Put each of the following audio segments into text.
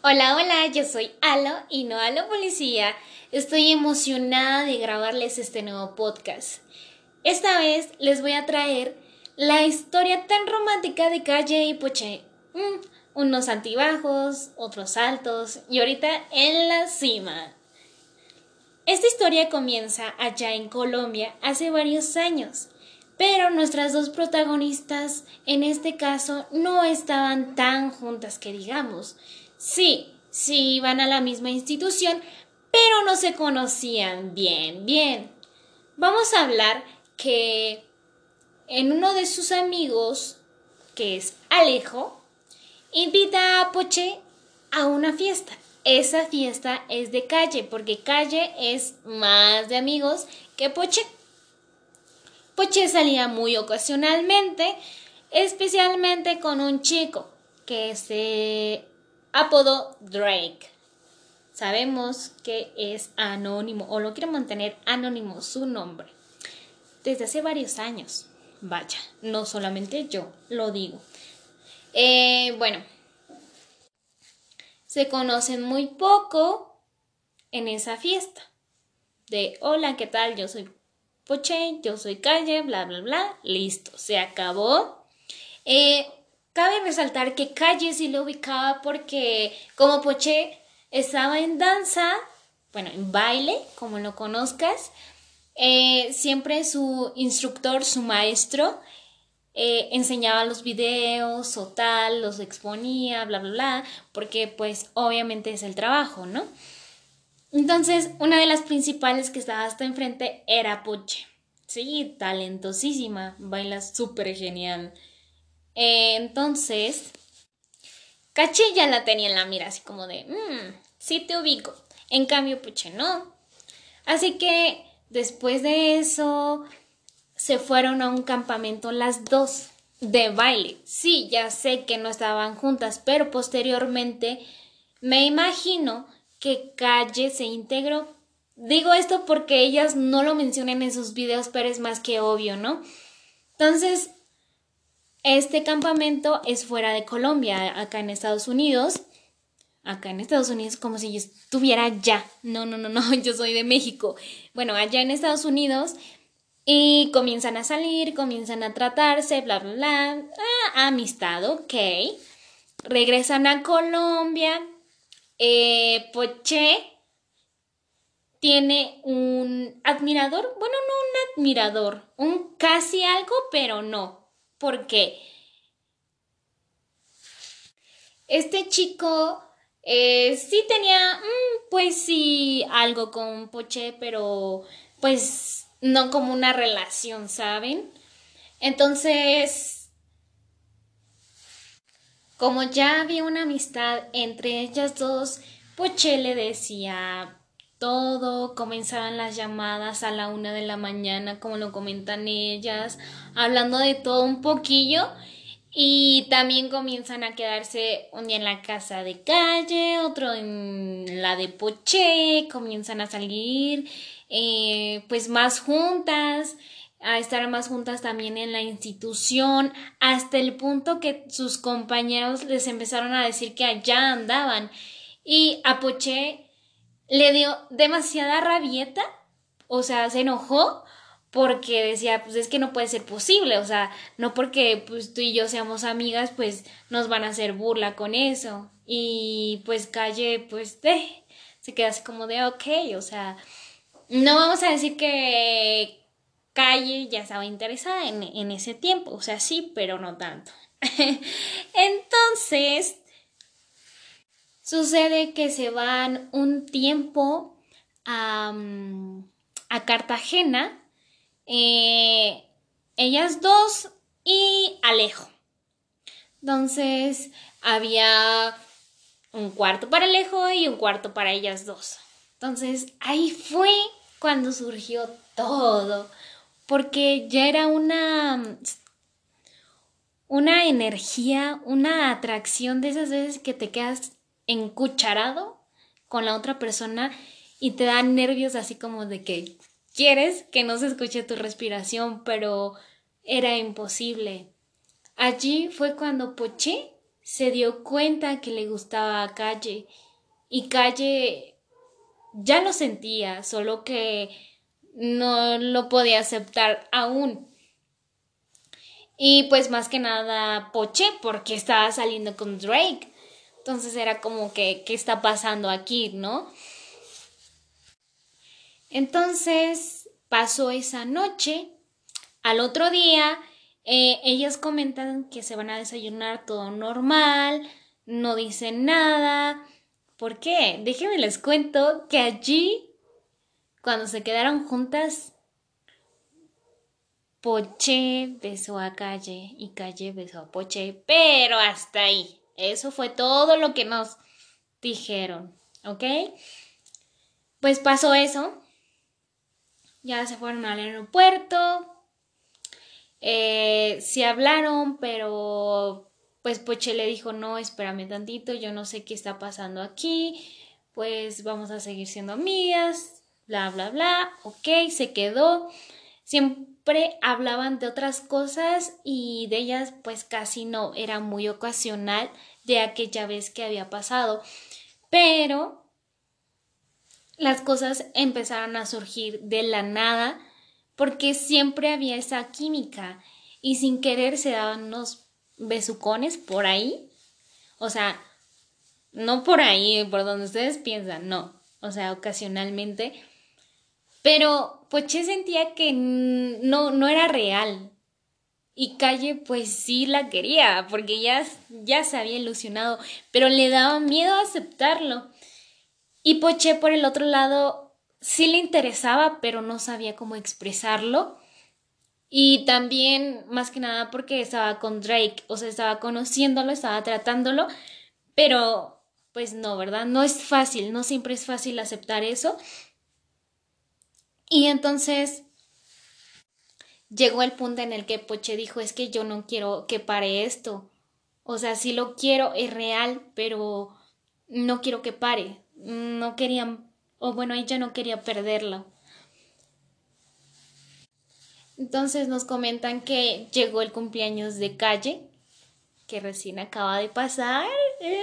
Hola, hola, yo soy Alo y no Alo Policía. Estoy emocionada de grabarles este nuevo podcast. Esta vez les voy a traer la historia tan romántica de Calle y Poche. Mm, unos antibajos, otros altos y ahorita en la cima. Esta historia comienza allá en Colombia hace varios años, pero nuestras dos protagonistas en este caso no estaban tan juntas que digamos. Sí, sí iban a la misma institución, pero no se conocían bien, bien. Vamos a hablar que en uno de sus amigos, que es Alejo, invita a Poche a una fiesta. Esa fiesta es de calle, porque calle es más de amigos que Poche. Poche salía muy ocasionalmente, especialmente con un chico que se apodó Drake. Sabemos que es anónimo o lo quiere mantener anónimo su nombre desde hace varios años. Vaya, no solamente yo lo digo. Eh, bueno, se conocen muy poco en esa fiesta. De hola, ¿qué tal? Yo soy Poche, yo soy Calle, bla, bla, bla. Listo, se acabó. Eh, cabe resaltar que Calle sí lo ubicaba porque como Poche estaba en danza, bueno, en baile, como lo conozcas, eh, siempre su instructor, su maestro, eh, enseñaba los videos o tal, los exponía, bla, bla, bla, porque pues obviamente es el trabajo, ¿no? Entonces, una de las principales que estaba hasta enfrente era Poche. Sí, talentosísima, baila súper genial. Eh, entonces, Caché ya la tenía en la mira, así como de, mmm, sí te ubico. En cambio, Poche no. Así que después de eso, se fueron a un campamento las dos de baile. Sí, ya sé que no estaban juntas, pero posteriormente me imagino que Calle se integró. Digo esto porque ellas no lo mencionan en sus videos, pero es más que obvio, ¿no? Entonces, este campamento es fuera de Colombia, acá en Estados Unidos. Acá en Estados Unidos como si yo estuviera allá. No, no, no, no, yo soy de México. Bueno, allá en Estados Unidos y comienzan a salir, comienzan a tratarse, bla, bla, bla. Ah, amistad, ok. Regresan a Colombia. Eh, Poche tiene un admirador. Bueno, no un admirador. Un casi algo, pero no. Porque este chico eh, sí tenía, mm, pues sí, algo con Poche, pero pues no como una relación, ¿saben? Entonces, como ya había una amistad entre ellas dos, Poche le decía todo, comenzaban las llamadas a la una de la mañana, como lo comentan ellas, hablando de todo un poquillo. Y también comienzan a quedarse un día en la casa de calle, otro en la de Poche, comienzan a salir eh, pues más juntas, a estar más juntas también en la institución, hasta el punto que sus compañeros les empezaron a decir que allá andaban. Y a Poché le dio demasiada rabieta, o sea, se enojó porque decía, pues es que no puede ser posible, o sea, no porque pues tú y yo seamos amigas, pues nos van a hacer burla con eso. Y pues Calle, pues, eh, se queda así como de, ok, o sea, no vamos a decir que Calle ya estaba interesada en, ese tiempo, o sea, sí, pero no tanto. Entonces, sucede que se van un tiempo a, a Cartagena, eh, ellas dos y Alejo. Entonces, había un cuarto para Alejo y un cuarto para ellas dos. Entonces, ahí fue cuando surgió todo, porque ya era una una energía, una atracción de esas veces que te quedas encucharado con la otra persona y te dan nervios así como de que quieres que no se escuche tu respiración, pero era imposible. Allí fue cuando Poché se dio cuenta que le gustaba a Calle y Calle ya lo sentía, solo que no lo podía aceptar aún. Y pues más que nada Poche porque estaba saliendo con Drake. Entonces era como que, ¿qué está pasando aquí, no? Entonces pasó esa noche. Al otro día, eh, ellas comentan que se van a desayunar todo normal, no dicen nada. ¿Por qué? Déjenme les cuento que allí, cuando se quedaron juntas, Poche besó a Calle y Calle besó a Poche, pero hasta ahí. Eso fue todo lo que nos dijeron, ¿ok? Pues pasó eso. Ya se fueron al aeropuerto. Eh, sí hablaron, pero pues Poche le dijo, no, espérame tantito, yo no sé qué está pasando aquí, pues vamos a seguir siendo amigas, bla, bla, bla, ok, se quedó. Siempre hablaban de otras cosas y de ellas pues casi no, era muy ocasional de aquella vez que había pasado. Pero las cosas empezaron a surgir de la nada porque siempre había esa química y sin querer se daban unos besucones por ahí. O sea, no por ahí, por donde ustedes piensan, no. O sea, ocasionalmente. Pero Poché sentía que no, no era real. Y Calle pues sí la quería, porque ya, ya se había ilusionado, pero le daba miedo aceptarlo. Y Poché por el otro lado sí le interesaba, pero no sabía cómo expresarlo. Y también, más que nada, porque estaba con Drake, o sea, estaba conociéndolo, estaba tratándolo, pero pues no, ¿verdad? No es fácil, no siempre es fácil aceptar eso. Y entonces llegó el punto en el que Poche dijo, es que yo no quiero que pare esto. O sea, sí lo quiero, es real, pero no quiero que pare. No querían, o bueno, ella no quería perderlo. Entonces nos comentan que llegó el cumpleaños de calle, que recién acaba de pasar. Eh,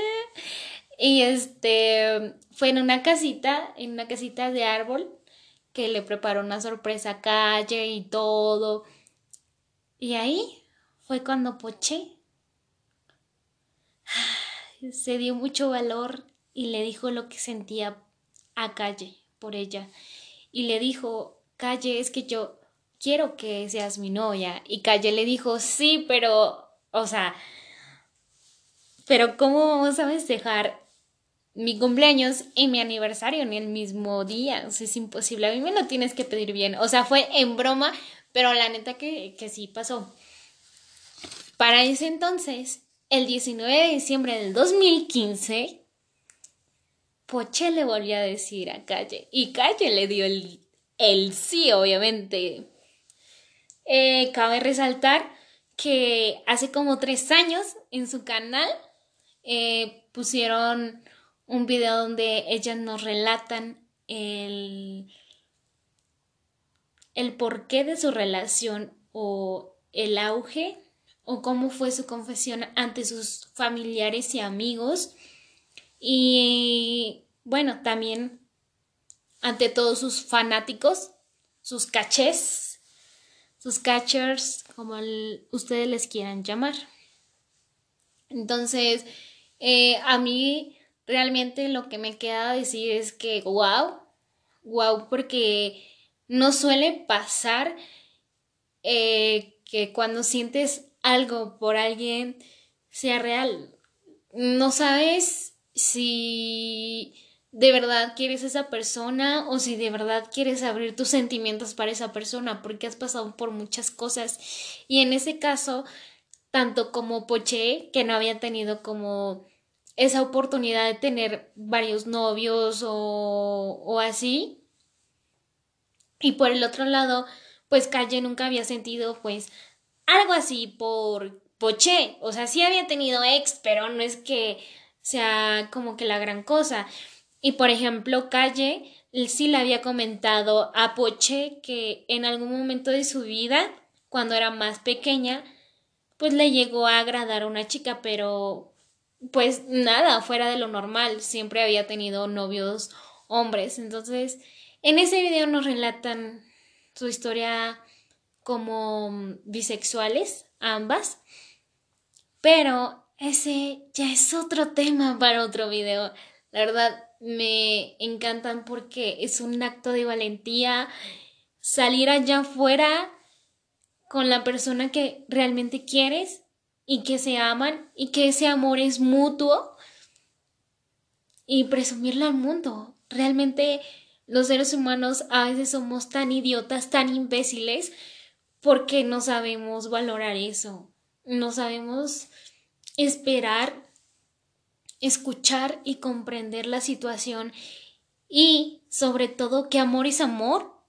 y este fue en una casita, en una casita de árbol que le preparó una sorpresa a Calle y todo. Y ahí fue cuando Poché se dio mucho valor y le dijo lo que sentía a Calle por ella. Y le dijo, Calle, es que yo quiero que seas mi novia. Y Calle le dijo, sí, pero, o sea, pero ¿cómo vamos a festejar mi cumpleaños y mi aniversario en el mismo día. O sea, es imposible. A mí me lo tienes que pedir bien. O sea, fue en broma, pero la neta que, que sí pasó. Para ese entonces, el 19 de diciembre del 2015, Poche le volvió a decir a Calle. Y Calle le dio el, el sí, obviamente. Eh, cabe resaltar que hace como tres años en su canal eh, pusieron un video donde ellas nos relatan el, el porqué de su relación o el auge o cómo fue su confesión ante sus familiares y amigos y bueno, también ante todos sus fanáticos, sus cachés, sus catchers, como ustedes les quieran llamar. Entonces, eh, a mí realmente lo que me queda decir es que, wow, wow, porque no suele pasar eh, que cuando sientes algo por alguien sea real. No sabes si de verdad quieres a esa persona o si de verdad quieres abrir tus sentimientos para esa persona porque has pasado por muchas cosas y en ese caso tanto como Poché que no había tenido como esa oportunidad de tener varios novios o, o así. Y por el otro lado, pues Calle nunca había sentido pues algo así por Poché. O sea, sí había tenido ex, pero no es que sea como que la gran cosa. Y por ejemplo, Calle sí le había comentado a Poché que en algún momento de su vida, cuando era más pequeña, pues le llegó a agradar a una chica, pero pues nada, fuera de lo normal, siempre había tenido novios hombres. Entonces, en ese video nos relatan su historia como bisexuales, ambas. Pero ese ya es otro tema para otro video. La verdad, me encantan porque es un acto de valentía salir allá afuera con la persona que realmente quieres y que se aman y que ese amor es mutuo y presumirlo al mundo. Realmente los seres humanos a veces somos tan idiotas, tan imbéciles, porque no sabemos valorar eso, no sabemos esperar, escuchar y comprender la situación y sobre todo que amor es amor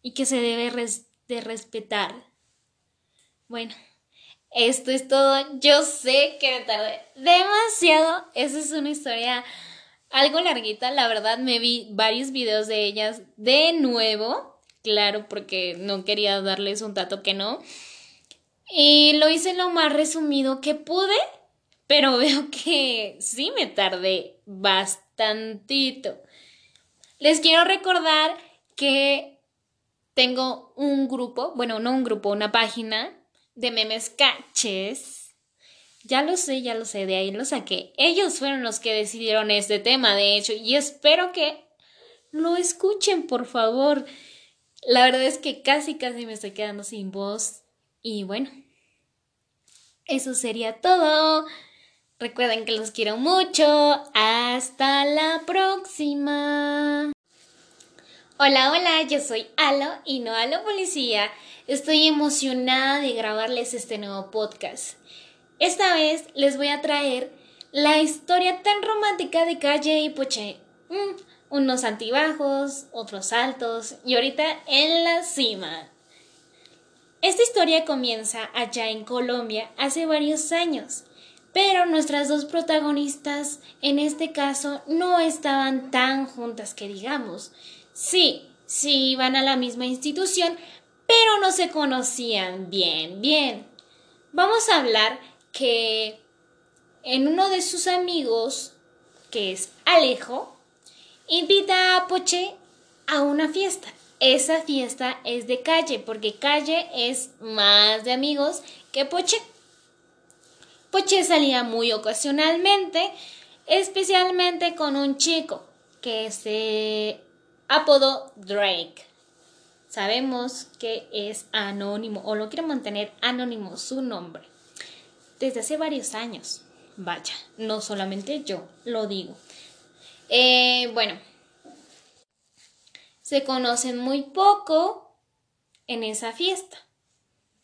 y que se debe de respetar. Bueno, esto es todo. Yo sé que me tardé demasiado. Esa es una historia algo larguita. La verdad, me vi varios videos de ellas de nuevo. Claro, porque no quería darles un dato que no. Y lo hice lo más resumido que pude. Pero veo que sí me tardé bastantito. Les quiero recordar que tengo un grupo, bueno, no un grupo, una página de memes caches. Ya lo sé, ya lo sé, de ahí lo saqué. Ellos fueron los que decidieron este tema, de hecho, y espero que lo escuchen, por favor. La verdad es que casi, casi me estoy quedando sin voz. Y bueno, eso sería todo. Recuerden que los quiero mucho. Hasta la próxima. Hola, hola, yo soy Alo y no Alo Policía. Estoy emocionada de grabarles este nuevo podcast. Esta vez les voy a traer la historia tan romántica de Calle y Poche. Mm, unos antibajos, otros altos y ahorita en la cima. Esta historia comienza allá en Colombia hace varios años, pero nuestras dos protagonistas en este caso no estaban tan juntas que digamos. Sí, sí iban a la misma institución, pero no se conocían bien, bien. Vamos a hablar que en uno de sus amigos, que es Alejo, invita a Poche a una fiesta. Esa fiesta es de calle, porque calle es más de amigos que Poche. Poche salía muy ocasionalmente, especialmente con un chico que se apodo Drake. Sabemos que es anónimo o lo quiere mantener anónimo su nombre desde hace varios años. Vaya, no solamente yo lo digo. Eh, bueno, se conocen muy poco en esa fiesta.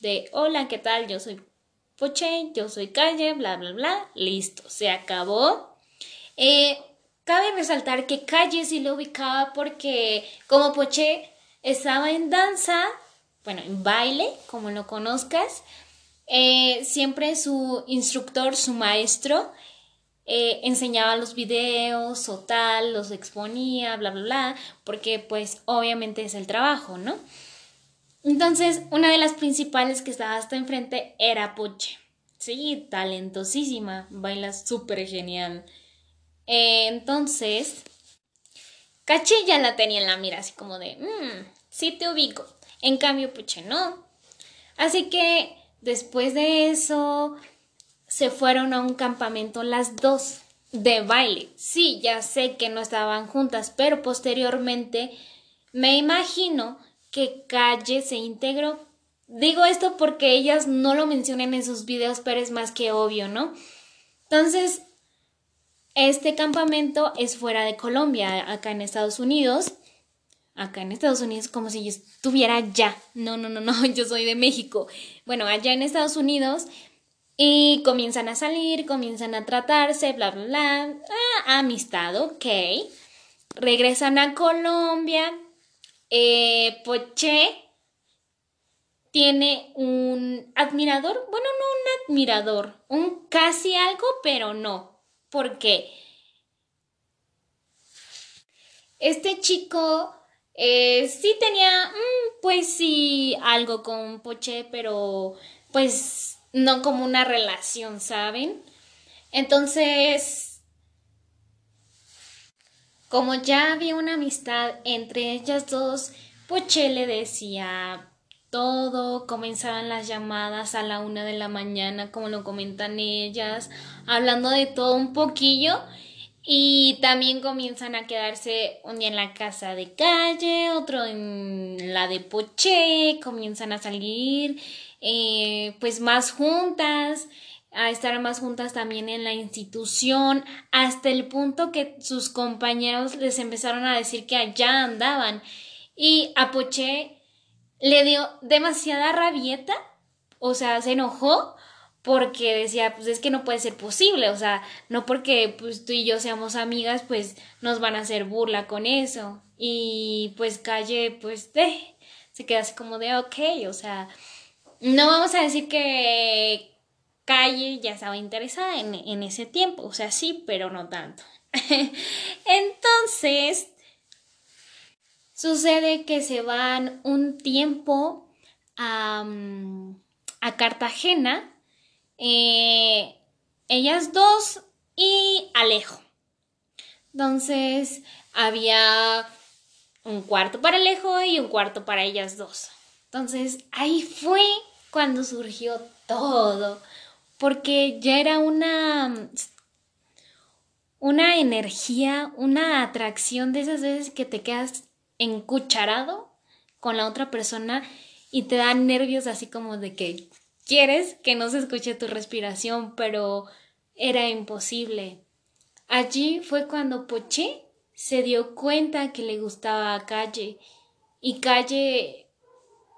De hola, ¿qué tal? Yo soy Poche, yo soy Calle, bla, bla, bla. Listo, se acabó. Eh, Cabe resaltar que Calle sí lo ubicaba porque como Poché estaba en danza, bueno, en baile, como lo conozcas, eh, siempre su instructor, su maestro, eh, enseñaba los videos o tal, los exponía, bla, bla, bla, porque pues obviamente es el trabajo, ¿no? Entonces, una de las principales que estaba hasta enfrente era Poche. Sí, talentosísima, baila súper genial entonces, Caché ya la tenía en la mira, así como de, mmm, sí te ubico. En cambio, Puche no. Así que después de eso, se fueron a un campamento las dos de baile. Sí, ya sé que no estaban juntas, pero posteriormente me imagino que Calle se integró. Digo esto porque ellas no lo mencionan en sus videos, pero es más que obvio, ¿no? Entonces, este campamento es fuera de Colombia, acá en Estados Unidos. Acá en Estados Unidos como si yo estuviera allá. No, no, no, no, yo soy de México. Bueno, allá en Estados Unidos. Y comienzan a salir, comienzan a tratarse, bla, bla, bla. Ah, amistad, ok. Regresan a Colombia. Eh, Poche tiene un admirador. Bueno, no un admirador. Un casi algo, pero no porque este chico eh, sí tenía, mm, pues sí, algo con Poche, pero pues no como una relación, ¿saben? Entonces, como ya había una amistad entre ellas dos, Poche le decía todo, comenzaban las llamadas a la una de la mañana, como lo comentan ellas, hablando de todo un poquillo. Y también comienzan a quedarse un día en la casa de calle, otro en la de Poche, comienzan a salir eh, pues más juntas, a estar más juntas también en la institución, hasta el punto que sus compañeros les empezaron a decir que allá andaban. Y a le dio demasiada rabieta, o sea, se enojó porque decía, pues es que no puede ser posible, o sea, no porque pues tú y yo seamos amigas, pues nos van a hacer burla con eso. Y pues Calle, pues, de, se queda así como de, ok, o sea, no vamos a decir que Calle ya estaba interesada en, en ese tiempo, o sea, sí, pero no tanto. Entonces, sucede que se van un tiempo a, a Cartagena, eh, ellas dos y Alejo. Entonces, había un cuarto para Alejo y un cuarto para ellas dos. Entonces, ahí fue cuando surgió todo, porque ya era una una energía, una atracción de esas veces que te quedas encucharado con la otra persona y te dan nervios así como de que quieres que no se escuche tu respiración, pero era imposible. Allí fue cuando Poché se dio cuenta que le gustaba a Calle y Calle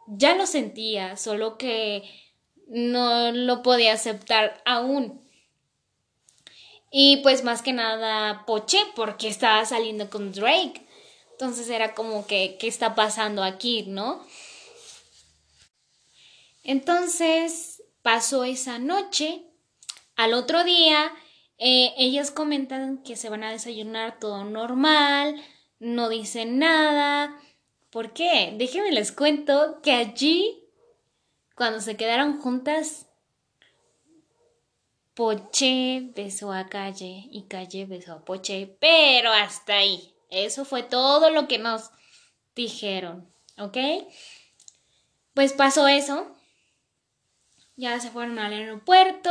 ya lo sentía, solo que no lo podía aceptar aún. Y pues más que nada Poche porque estaba saliendo con Drake. Entonces era como que, ¿qué está pasando aquí, no? Entonces pasó esa noche. Al otro día, eh, ellas comentan que se van a desayunar todo normal, no dicen nada. ¿Por qué? Déjenme les cuento que allí, cuando se quedaron juntas, Poche besó a Calle y Calle besó a Poche, pero hasta ahí. Eso fue todo lo que nos dijeron, ¿ok? Pues pasó eso. Ya se fueron al aeropuerto.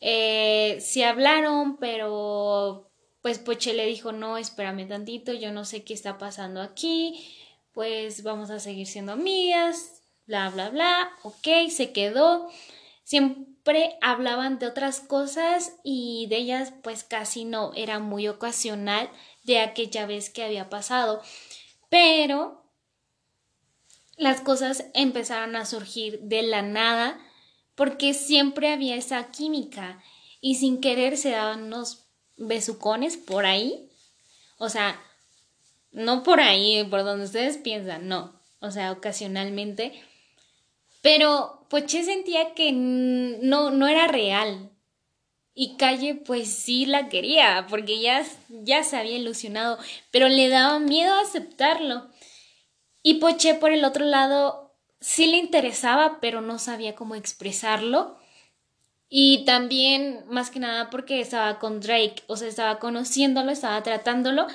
Eh, sí hablaron, pero pues Poche le dijo, no, espérame tantito, yo no sé qué está pasando aquí, pues vamos a seguir siendo amigas, bla, bla, bla, ok, se quedó. Siempre hablaban de otras cosas y de ellas pues casi no, era muy ocasional de aquella vez que había pasado. Pero las cosas empezaron a surgir de la nada porque siempre había esa química y sin querer se daban unos besucones por ahí. O sea, no por ahí, por donde ustedes piensan, no. O sea, ocasionalmente. Pero Poché sentía que no, no era real. Y Calle pues sí la quería, porque ya, ya se había ilusionado, pero le daba miedo aceptarlo. Y Poché por el otro lado sí le interesaba, pero no sabía cómo expresarlo. Y también, más que nada, porque estaba con Drake, o sea, estaba conociéndolo, estaba tratándolo,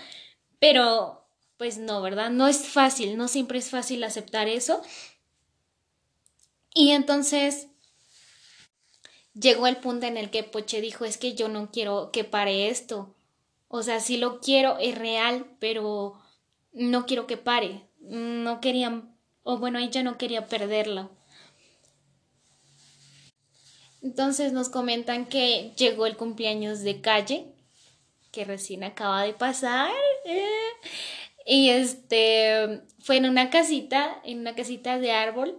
pero pues no, ¿verdad? No es fácil, no siempre es fácil aceptar eso. Y entonces llegó el punto en el que Poche dijo, es que yo no quiero que pare esto. O sea, sí lo quiero, es real, pero no quiero que pare. No querían, o bueno, ella no quería perderlo. Entonces nos comentan que llegó el cumpleaños de calle, que recién acaba de pasar. Eh, y este fue en una casita, en una casita de árbol,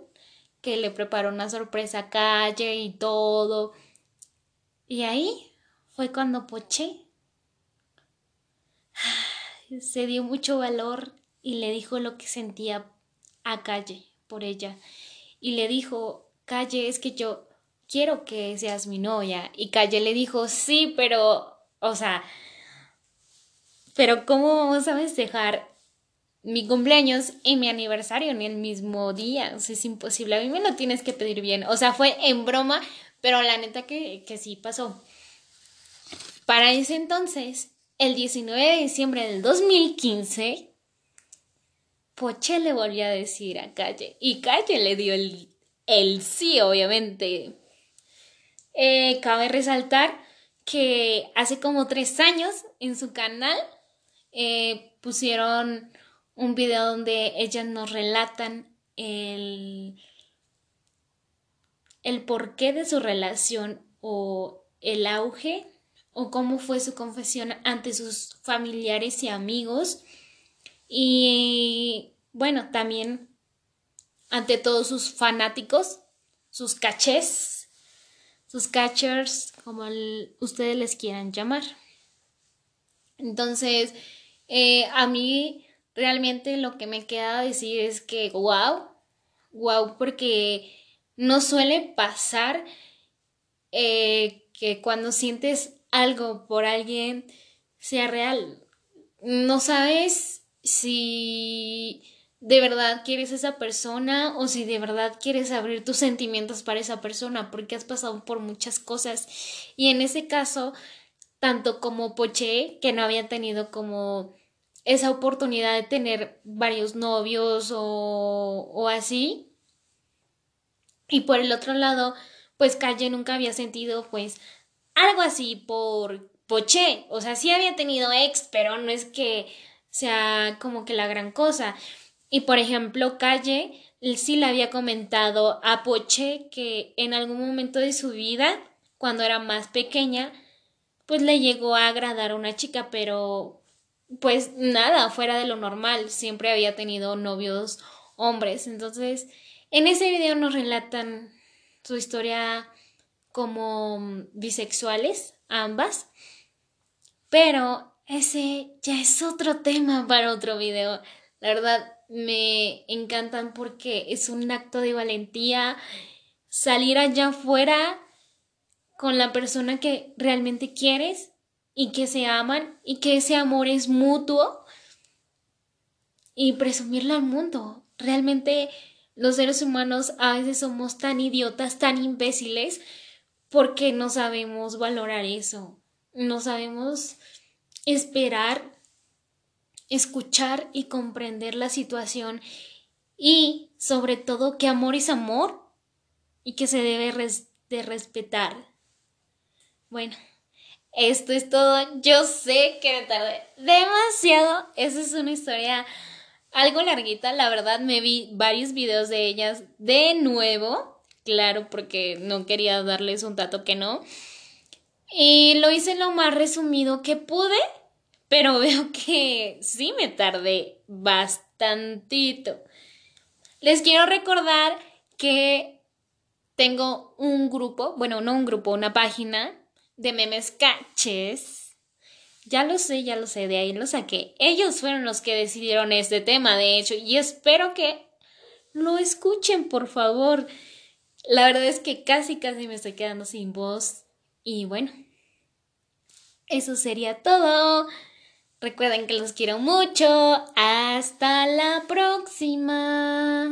que le preparó una sorpresa a calle y todo. Y ahí fue cuando Poché se dio mucho valor y le dijo lo que sentía a Calle por ella. Y le dijo, Calle, es que yo quiero que seas mi novia. Y Calle le dijo, sí, pero, o sea, pero ¿cómo vamos a festejar mi cumpleaños y mi aniversario en el mismo día? O sea, es imposible. A mí me lo tienes que pedir bien. O sea, fue en broma, pero la neta que, que sí pasó. Para ese entonces, el 19 de diciembre del 2015, Poche le volvió a decir a Calle y Calle le dio el, el sí, obviamente. Eh, cabe resaltar que hace como tres años en su canal eh, pusieron un video donde ellas nos relatan el, el porqué de su relación o el auge o cómo fue su confesión ante sus familiares y amigos y bueno, también ante todos sus fanáticos, sus cachés, sus catchers, como ustedes les quieran llamar. Entonces, eh, a mí realmente lo que me queda decir es que, wow, wow, porque no suele pasar eh, que cuando sientes algo por alguien sea real. No sabes si de verdad quieres esa persona o si de verdad quieres abrir tus sentimientos para esa persona porque has pasado por muchas cosas y en ese caso tanto como Poché que no había tenido como esa oportunidad de tener varios novios o, o así. Y por el otro lado pues Calle nunca había sentido pues algo así por Poché o sea sí había tenido ex pero no es que sea como que la gran cosa. Y por ejemplo, Calle sí le había comentado a Poche que en algún momento de su vida, cuando era más pequeña, pues le llegó a agradar a una chica, pero pues nada, fuera de lo normal, siempre había tenido novios hombres. Entonces, en ese video nos relatan su historia como bisexuales, ambas, pero ese ya es otro tema para otro video. La verdad, me encantan porque es un acto de valentía salir allá afuera con la persona que realmente quieres y que se aman y que ese amor es mutuo y presumirlo al mundo. Realmente los seres humanos a veces somos tan idiotas, tan imbéciles porque no sabemos valorar eso, no sabemos esperar escuchar y comprender la situación y sobre todo que amor es amor y que se debe de respetar. Bueno, esto es todo. Yo sé que me tardé demasiado. Esa es una historia algo larguita. La verdad me vi varios videos de ellas de nuevo. Claro, porque no quería darles un dato que no. Y lo hice lo más resumido que pude pero veo que sí me tardé bastantito. Les quiero recordar que tengo un grupo, bueno, no un grupo, una página de memes caches. Ya lo sé, ya lo sé, de ahí lo saqué. Ellos fueron los que decidieron este tema, de hecho, y espero que lo escuchen, por favor. La verdad es que casi, casi me estoy quedando sin voz. Y bueno, eso sería todo. Recuerden que los quiero mucho. Hasta la próxima.